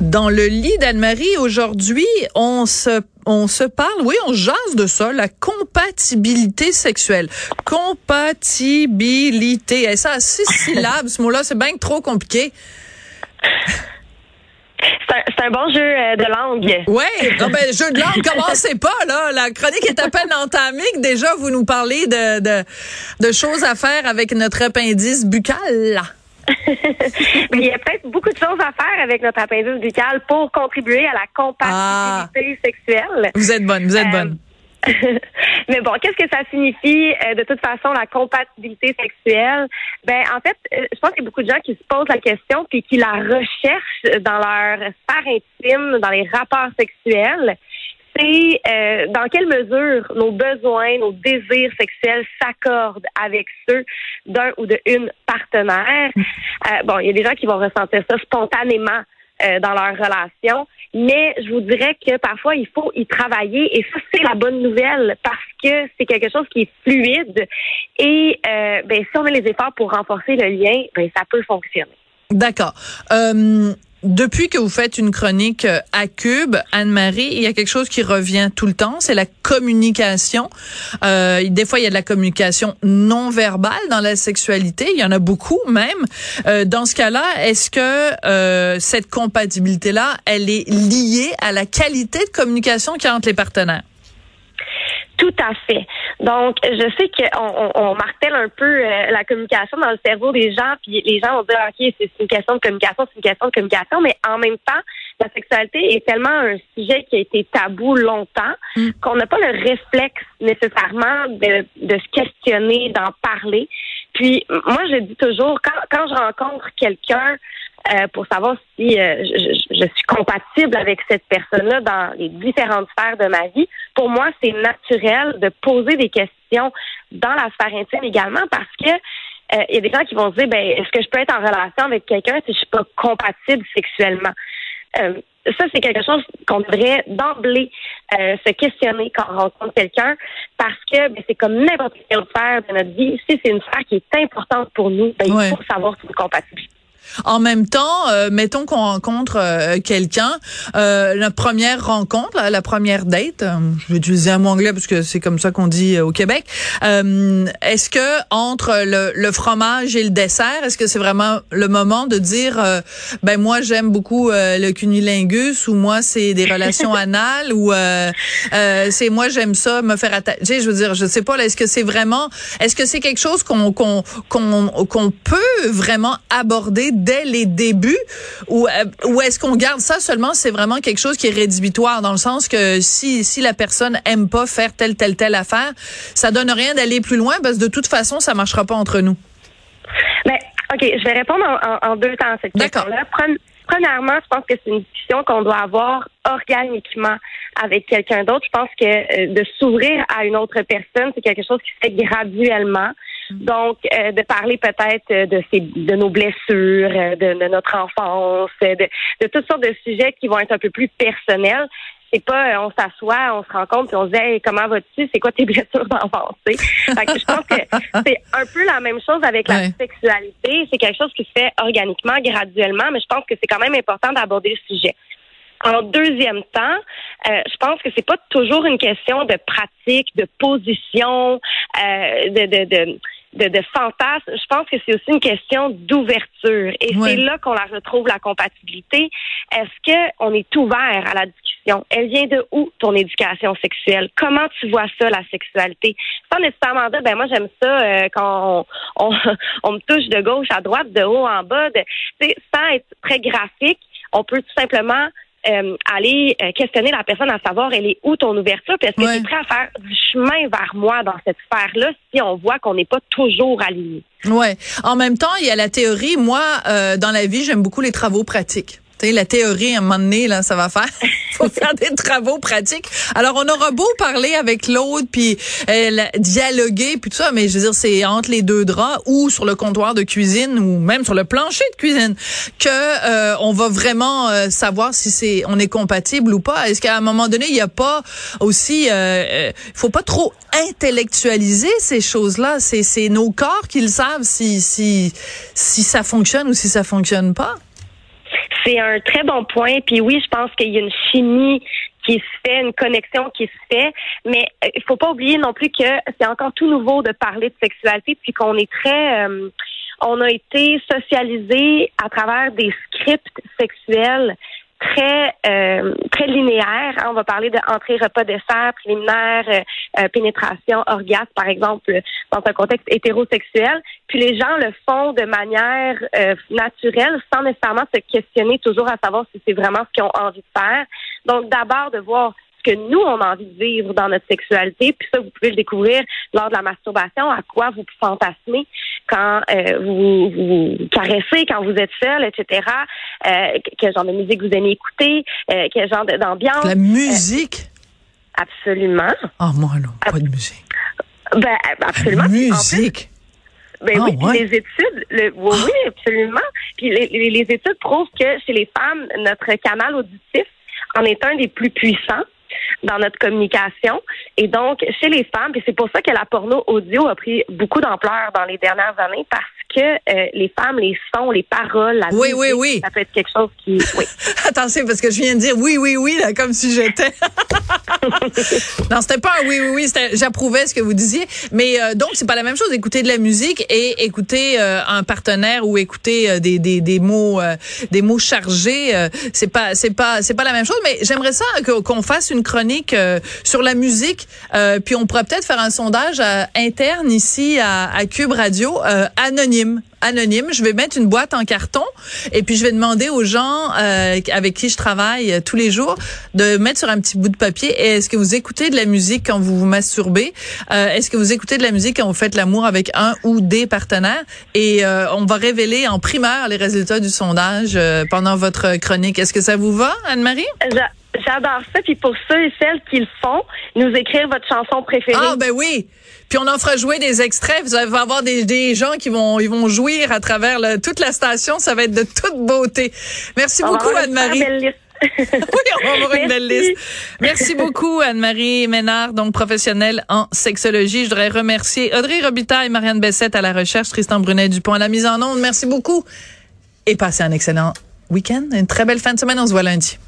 Dans le lit d'Anne-Marie, aujourd'hui, on se on se parle, oui, on jase de ça, la compatibilité sexuelle. Compatibilité. Et ça, six syllabes, ce mot-là, c'est bien trop compliqué. C'est un, bon jeu euh, de langue. Oui, non, ben, jeu de langue, commencez pas, là? La chronique est à peine entamée déjà vous nous parlez de, de, de choses à faire avec notre appendice buccal. il y a peut-être beaucoup de choses à faire avec notre appendice buccal pour contribuer à la compatibilité ah. sexuelle. Vous êtes bonne, vous êtes bonne. Mais bon, qu'est-ce que ça signifie euh, de toute façon la compatibilité sexuelle? Ben en fait, euh, je pense qu'il y a beaucoup de gens qui se posent la question puis qui la recherchent dans leur sphère intime, dans les rapports sexuels c'est euh, dans quelle mesure nos besoins, nos désirs sexuels s'accordent avec ceux d'un ou de une partenaire? Euh, bon, il y a des gens qui vont ressentir ça spontanément euh, dans leur relation, mais je vous dirais que parfois il faut y travailler et ça c'est la bonne nouvelle parce que c'est quelque chose qui est fluide et ben si on met les efforts pour renforcer le lien, ben ça peut fonctionner. D'accord. Depuis que vous faites une chronique euh, à Cube, Anne-Marie, il y a quelque chose qui revient tout le temps, c'est la communication. Euh, des fois, il y a de la communication non verbale dans la sexualité. Il y en a beaucoup même. Euh, dans ce cas-là, est-ce que euh, cette compatibilité-là, elle est liée à la qualité de communication qu'il y a entre les partenaires? Tout à fait. Donc, je sais qu'on on, martèle un peu euh, la communication dans le cerveau des gens, puis les gens vont dire, OK, c'est une question de communication, c'est une question de communication, mais en même temps, la sexualité est tellement un sujet qui a été tabou longtemps mm. qu'on n'a pas le réflexe nécessairement de, de se questionner, d'en parler. Puis, moi, je dis toujours, quand, quand je rencontre quelqu'un euh, pour savoir si euh, je, suis compatible avec cette personne-là dans les différentes sphères de ma vie. Pour moi, c'est naturel de poser des questions dans la sphère intime également parce que euh, il y a des gens qui vont se dire ben est-ce que je peux être en relation avec quelqu'un si je suis pas compatible sexuellement? Ça, c'est quelque chose qu'on devrait d'emblée se questionner quand on rencontre quelqu'un parce que ben, c'est comme n'importe quelle sphère de notre vie. Si c'est une sphère qui est importante pour nous, ben, il faut savoir si c'est compatible. En même temps, euh, mettons qu'on rencontre euh, quelqu'un, euh, la première rencontre, la, première date, je vais utiliser un mot anglais parce que c'est comme ça qu'on dit au Québec. est-ce que entre le, fromage et le dessert, est-ce que c'est vraiment le moment de dire, ben moi j'aime beaucoup le cunilingus ou moi c'est des relations anales ou c'est moi j'aime ça me faire attacher. Je veux dire, je sais pas. Est-ce que c'est vraiment, est-ce que c'est quelque chose qu'on qu'on qu'on qu'on peut vraiment aborder dès les débuts ou, euh, ou est-ce qu'on garde ça seulement? C'est vraiment quelque chose qui est rédhibitoire dans le sens que si si la personne aime pas faire telle telle telle affaire, ça donne rien d'aller plus loin parce que de toute façon ça marchera pas entre nous. Mais OK, je vais répondre en, deux temps à cette question-là. Premièrement, je pense que c'est une discussion qu'on doit avoir organiquement avec quelqu'un d'autre. Je pense que euh, de s'ouvrir à une autre personne, c'est quelque chose qui se fait graduellement. Donc, euh, de parler peut-être de, ces, de nos blessures, euh, de, notre enfance, de, de, toutes sortes de sujets qui vont être un peu plus personnels. C'est pas, euh, on s'assoit, on se rencontre, puis on se dit comment vas-tu, c'est quoi tes blessures d'enfance. je pense que c'est un peu la même chose avec la sexualité. C'est quelque chose qui se fait organiquement, graduellement, mais je pense que c'est quand même important d'aborder le sujet. En deuxième temps, je pense que c'est pas toujours une question de pratique, de position, de, de, de de, de fantasme, je pense que c'est aussi une question d'ouverture. Et c'est là qu'on la retrouve, la compatibilité. Est-ce qu'on est ouvert à la discussion? Elle vient de où, ton éducation sexuelle? Comment tu vois ça, la sexualité? Sans nécessairement dire, ben moi, j'aime ça euh, quand on, on, me touche de gauche à droite, de haut en bas. De, sans être très graphique, on peut tout simplement euh, aller euh, questionner la personne à savoir elle est où ton ouverture, puis est-ce que tu es prêt à faire du chemin vers moi dans cette sphère-là si on voit qu'on n'est pas toujours aligné? Ouais. En même temps, il y a la théorie. Moi, euh, dans la vie, j'aime beaucoup les travaux pratiques. Sais, la théorie, à un moment donné, là, ça va faire. faut faire des travaux pratiques. Alors, on aura beau parler avec l'autre, puis euh, dialoguer, puis tout ça, mais je veux dire, c'est entre les deux draps ou sur le comptoir de cuisine ou même sur le plancher de cuisine que euh, on va vraiment euh, savoir si c'est on est compatible ou pas. Est-ce qu'à un moment donné, il n'y a pas aussi, il faut pas trop intellectualiser ces choses-là. C'est nos corps qui le savent si si si ça fonctionne ou si ça fonctionne pas. C'est un très bon point. Puis oui, je pense qu'il y a une chimie qui se fait, une connexion qui se fait, mais euh, il faut pas oublier non plus que c'est encore tout nouveau de parler de sexualité, puis qu'on est très, euh, on a été socialisé à travers des scripts sexuels très euh, très linéaire. Hein. On va parler d'entrée, repas, dessert, préliminaire, euh, euh, pénétration, orgasme, par exemple, dans un contexte hétérosexuel. Puis les gens le font de manière naturelle, sans nécessairement se questionner toujours à savoir si c'est vraiment ce qu'ils ont envie de faire. Donc d'abord de voir ce que nous, on a envie de vivre dans notre sexualité. Puis ça, vous pouvez le découvrir lors de la masturbation, à quoi vous fantasmez quand euh, vous, vous caressez, quand vous êtes seul, etc. Euh, quel genre de musique vous aimez écouter, euh, quel genre d'ambiance? La musique? absolument. Ah, moi, non, pas de musique. Ben, absolument. La musique? Ben oui, ah, les études, le, oui, oui, absolument. Puis les, les, études prouvent que chez les femmes, notre canal auditif en est un des plus puissants dans notre communication. Et donc, chez les femmes, et c'est pour ça que la porno audio a pris beaucoup d'ampleur dans les dernières années, que euh, les femmes, les sons, les paroles, la oui, oui, oui. ça peut être quelque chose qui... Oui. Attention, parce que je viens de dire oui, oui, oui, là, comme si j'étais... non, c'était pas un oui, oui, oui, j'approuvais ce que vous disiez. Mais euh, donc, c'est pas la même chose, écouter de la musique et écouter euh, un partenaire ou écouter des, des, des mots des mots chargés. c'est pas c'est pas c'est pas la même chose. Mais j'aimerais ça qu'on fasse une chronique sur la musique. puis on pourrait peut-être faire un sondage interne ici à, à Cube Radio, anonyme anonyme. Je vais mettre une boîte en carton et puis je vais demander aux gens euh, avec qui je travaille euh, tous les jours de mettre sur un petit bout de papier. Est-ce que vous écoutez de la musique quand vous vous masturbez? Euh, Est-ce que vous écoutez de la musique quand vous faites l'amour avec un ou des partenaires? Et on va révéler en primeur les résultats du sondage pendant votre chronique. Est-ce que ça vous va, Anne-Marie? J'adore ça. Puis pour ceux et celles qui le font, nous écrire votre chanson préférée. Ah ben oui. Puis on en fera jouer des extraits. Vous allez avoir des, des gens qui vont ils vont jouir à travers toute la station. Ça va être de toute beauté. Merci beaucoup Anne-Marie. oui, on va avoir une belle liste. Merci beaucoup, Anne-Marie Ménard, donc professionnelle en sexologie. Je voudrais remercier Audrey Robitaille, Marianne Bessette à la recherche, Tristan Brunet-Dupont à la mise en onde. Merci beaucoup. Et passez un excellent week-end, une très belle fin de semaine. On se voit lundi.